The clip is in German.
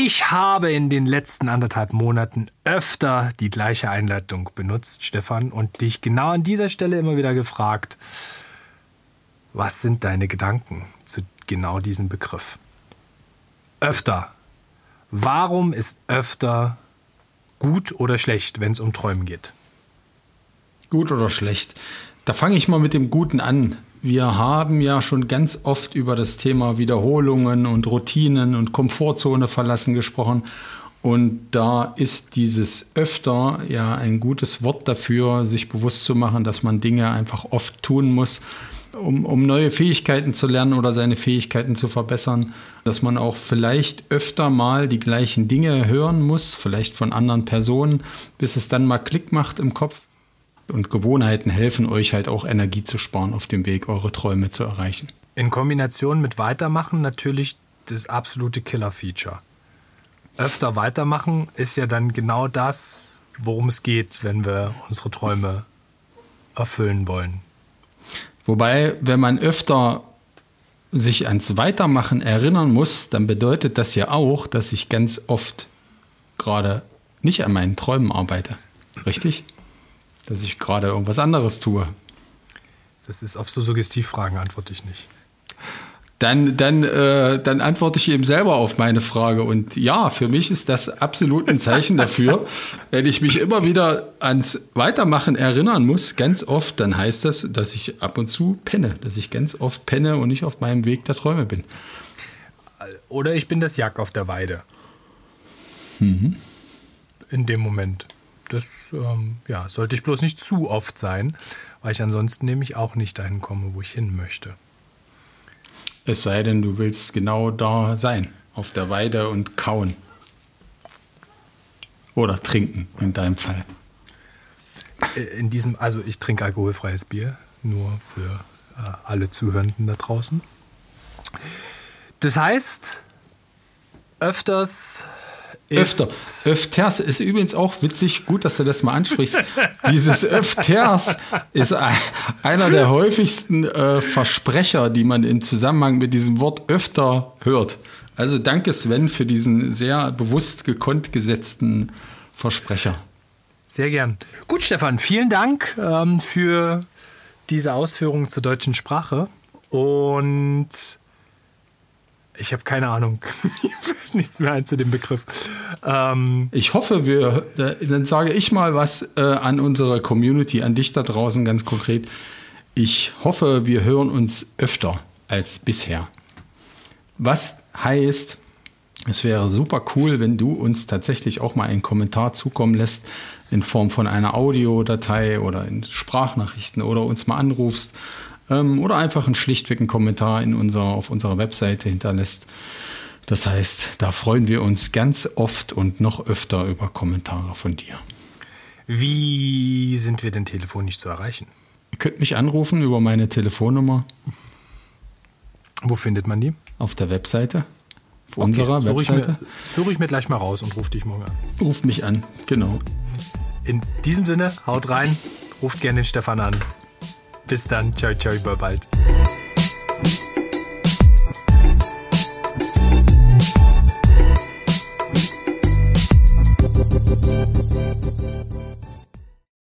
Ich habe in den letzten anderthalb Monaten öfter die gleiche Einleitung benutzt, Stefan, und dich genau an dieser Stelle immer wieder gefragt, was sind deine Gedanken zu genau diesem Begriff? Öfter. Warum ist öfter gut oder schlecht, wenn es um Träumen geht? Gut oder schlecht? Da fange ich mal mit dem Guten an. Wir haben ja schon ganz oft über das Thema Wiederholungen und Routinen und Komfortzone verlassen gesprochen. Und da ist dieses öfter ja ein gutes Wort dafür, sich bewusst zu machen, dass man Dinge einfach oft tun muss, um, um neue Fähigkeiten zu lernen oder seine Fähigkeiten zu verbessern. Dass man auch vielleicht öfter mal die gleichen Dinge hören muss, vielleicht von anderen Personen, bis es dann mal Klick macht im Kopf. Und Gewohnheiten helfen euch halt auch Energie zu sparen auf dem Weg, eure Träume zu erreichen. In Kombination mit Weitermachen natürlich das absolute Killer-Feature. Öfter weitermachen ist ja dann genau das, worum es geht, wenn wir unsere Träume erfüllen wollen. Wobei, wenn man öfter sich ans Weitermachen erinnern muss, dann bedeutet das ja auch, dass ich ganz oft gerade nicht an meinen Träumen arbeite. Richtig? Dass ich gerade irgendwas anderes tue. Das ist auf so Suggestivfragen antworte ich nicht. Dann, dann, äh, dann antworte ich eben selber auf meine Frage. Und ja, für mich ist das absolut ein Zeichen dafür. Wenn ich mich immer wieder ans Weitermachen erinnern muss, ganz oft, dann heißt das, dass ich ab und zu penne, dass ich ganz oft penne und nicht auf meinem Weg der Träume bin. Oder ich bin das Jack auf der Weide. Mhm. In dem Moment. Das ähm, ja, sollte ich bloß nicht zu oft sein, weil ich ansonsten nämlich auch nicht dahin komme, wo ich hin möchte. Es sei denn, du willst genau da sein, auf der Weide und kauen. Oder trinken, in deinem Fall. Äh, in diesem, also ich trinke alkoholfreies Bier, nur für äh, alle Zuhörenden da draußen. Das heißt, öfters Öfter. Öfters ist übrigens auch witzig, gut, dass du das mal ansprichst. Dieses Öfters ist einer der häufigsten äh, Versprecher, die man im Zusammenhang mit diesem Wort öfter hört. Also danke Sven für diesen sehr bewusst gekonnt gesetzten Versprecher. Sehr gern. Gut, Stefan, vielen Dank ähm, für diese Ausführungen zur deutschen Sprache. Und ich habe keine Ahnung. Mir fällt nichts mehr ein zu dem Begriff. Ähm ich hoffe, wir, äh, dann sage ich mal was äh, an unsere Community, an dich da draußen ganz konkret. Ich hoffe, wir hören uns öfter als bisher. Was heißt, es wäre super cool, wenn du uns tatsächlich auch mal einen Kommentar zukommen lässt in Form von einer Audiodatei oder in Sprachnachrichten oder uns mal anrufst ähm, oder einfach einen schlichtweg einen Kommentar in unserer, auf unserer Webseite hinterlässt. Das heißt, da freuen wir uns ganz oft und noch öfter über Kommentare von dir. Wie sind wir denn telefonisch zu erreichen? Ihr könnt mich anrufen über meine Telefonnummer. Wo findet man die? Auf der Webseite. Auf okay, unserer suche Webseite. Ich mir, suche ich mir gleich mal raus und rufe dich morgen an. Ruft mich an, genau. In diesem Sinne, haut rein, ruft gerne den Stefan an. Bis dann. Ciao, ciao, über bald.